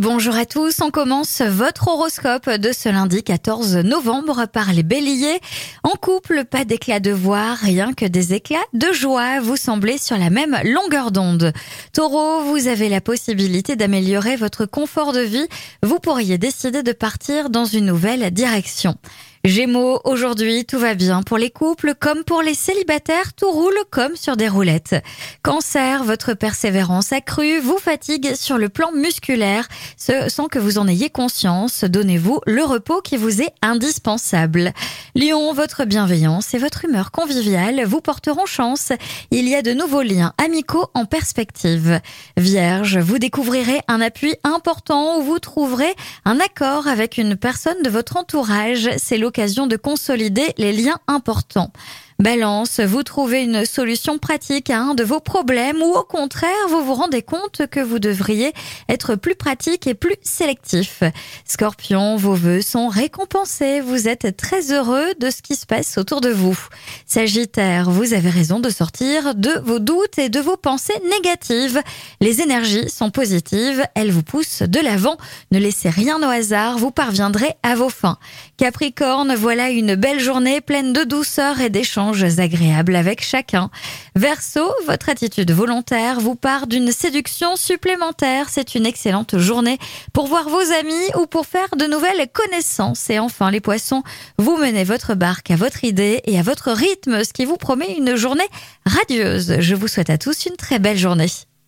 Bonjour à tous, on commence votre horoscope de ce lundi 14 novembre par les béliers. En couple, pas d'éclat de voix, rien que des éclats de joie, vous semblez sur la même longueur d'onde. Taureau, vous avez la possibilité d'améliorer votre confort de vie, vous pourriez décider de partir dans une nouvelle direction. Gémeaux, aujourd'hui tout va bien pour les couples comme pour les célibataires, tout roule comme sur des roulettes. Cancer, votre persévérance accrue vous fatigue sur le plan musculaire sans que vous en ayez conscience. Donnez-vous le repos qui vous est indispensable. Lion, votre bienveillance et votre humeur conviviale vous porteront chance. Il y a de nouveaux liens amicaux en perspective. Vierge, vous découvrirez un appui important où vous trouverez un accord avec une personne de votre entourage. C'est l'occasion de consolider les liens importants. Balance, vous trouvez une solution pratique à un de vos problèmes ou au contraire, vous vous rendez compte que vous devriez être plus pratique et plus sélectif. Scorpion, vos vœux sont récompensés, vous êtes très heureux de ce qui se passe autour de vous. Sagittaire, vous avez raison de sortir de vos doutes et de vos pensées négatives. Les énergies sont positives, elles vous poussent de l'avant. Ne laissez rien au hasard, vous parviendrez à vos fins. Capricorne, voilà une belle journée pleine de douceur et d'échanges agréables avec chacun. Verseau, votre attitude volontaire vous part d'une séduction supplémentaire. C'est une excellente journée pour voir vos amis ou pour faire de nouvelles connaissances. Et enfin, les poissons, vous menez votre barque à votre idée et à votre rythme, ce qui vous promet une journée radieuse. Je vous souhaite à tous une très belle journée.